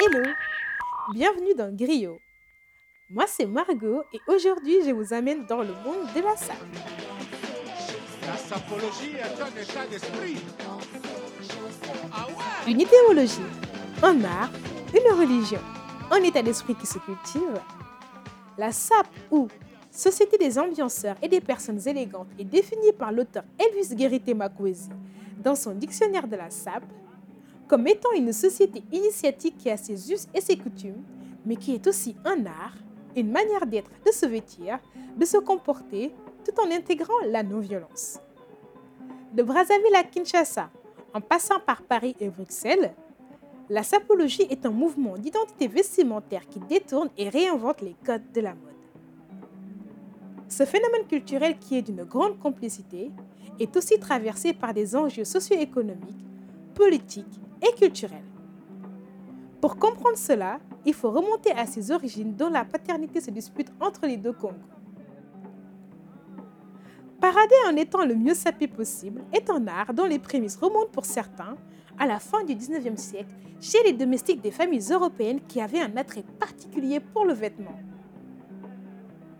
Hello, bienvenue dans Griot. Moi c'est Margot et aujourd'hui je vous amène dans le monde de la sape. La sapologie est un état d'esprit. Une idéologie, un art, une religion, un état d'esprit qui se cultive. La SAP ou Société des ambianceurs et des personnes élégantes est définie par l'auteur Elvis Guérité Makwezi dans son dictionnaire de la SAP comme étant une société initiatique qui a ses us et ses coutumes, mais qui est aussi un art, une manière d'être, de se vêtir, de se comporter, tout en intégrant la non-violence. De Brazzaville à Kinshasa, en passant par Paris et Bruxelles, la sapologie est un mouvement d'identité vestimentaire qui détourne et réinvente les codes de la mode. Ce phénomène culturel qui est d'une grande complicité est aussi traversé par des enjeux socio-économiques, politiques et culturels. Pour comprendre cela, il faut remonter à ses origines dont la paternité se dispute entre les deux Congos. Parader en étant le mieux sapé possible est un art dont les prémices remontent pour certains à la fin du 19e siècle chez les domestiques des familles européennes qui avaient un attrait particulier pour le vêtement.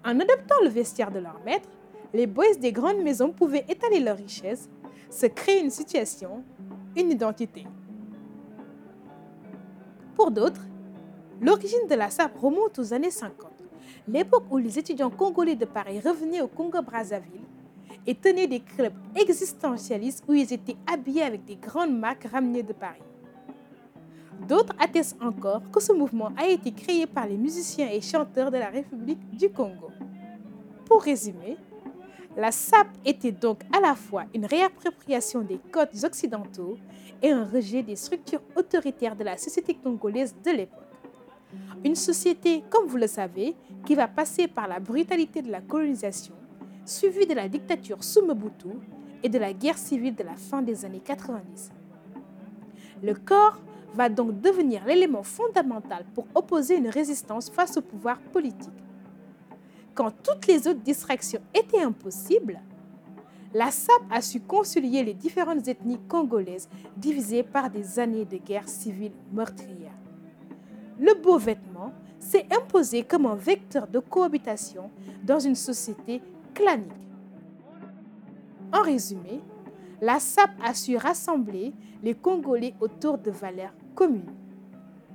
En adoptant le vestiaire de leur maître, les boys des grandes maisons pouvaient étaler leurs richesses, se créer une situation, une identité. Pour d'autres, l'origine de la sape remonte aux années 50, l'époque où les étudiants congolais de Paris revenaient au Congo-Brazzaville et tenaient des clubs existentialistes où ils étaient habillés avec des grandes marques ramenées de Paris. D'autres attestent encore que ce mouvement a été créé par les musiciens et chanteurs de la République du Congo. Pour résumer, la SAP était donc à la fois une réappropriation des codes occidentaux et un rejet des structures autoritaires de la société congolaise de l'époque. Une société, comme vous le savez, qui va passer par la brutalité de la colonisation, suivie de la dictature sous Mobutu et de la guerre civile de la fin des années 90. Le corps va donc devenir l'élément fondamental pour opposer une résistance face au pouvoir politique. Quand toutes les autres distractions étaient impossibles, la SAP a su concilier les différentes ethnies congolaises divisées par des années de guerre civile meurtrière. Le beau vêtement s'est imposé comme un vecteur de cohabitation dans une société clanique. En résumé, la SAP a su rassembler les Congolais autour de valeurs communes.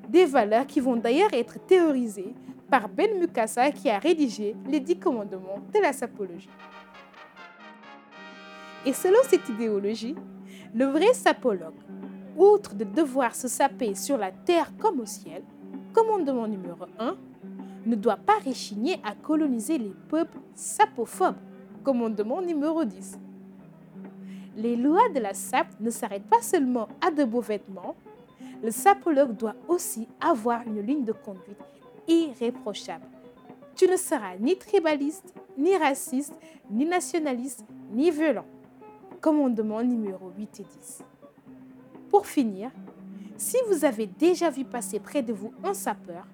Des valeurs qui vont d'ailleurs être théorisées par Ben Mukasa qui a rédigé les dix commandements de la sapologie. Et selon cette idéologie, le vrai sapologue, outre de devoir se saper sur la terre comme au ciel, commandement numéro 1, ne doit pas réchigner à coloniser les peuples sapophobes, commandement numéro 10. Les lois de la sape ne s'arrêtent pas seulement à de beaux vêtements, le sapologue doit aussi avoir une ligne de conduite irréprochable. Tu ne seras ni tribaliste, ni raciste, ni nationaliste, ni violent. Commandement numéro 8 et 10. Pour finir, si vous avez déjà vu passer près de vous un sapeur,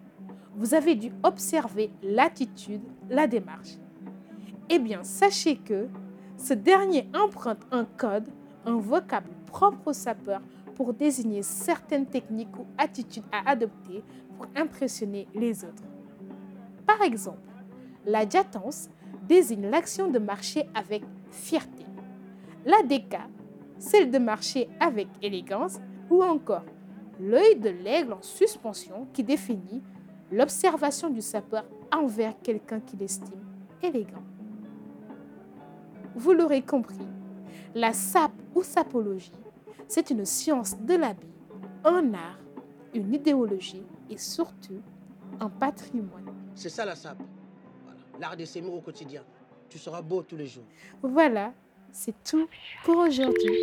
vous avez dû observer l'attitude, la démarche. Eh bien, sachez que ce dernier emprunte un code, un vocable propre au sapeur pour désigner certaines techniques ou attitudes à adopter pour impressionner les autres. Par exemple, la diatance désigne l'action de marcher avec fierté. La déca, celle de marcher avec élégance, ou encore l'œil de l'aigle en suspension qui définit l'observation du sapeur envers quelqu'un qu'il estime élégant. Vous l'aurez compris, la sape ou sapologie, c'est une science de l'habit, un art, une idéologie et surtout un patrimoine. C'est ça la. Voilà. L'art de s'aimer au quotidien. Tu seras beau tous les jours. Voilà, c'est tout pour aujourd'hui.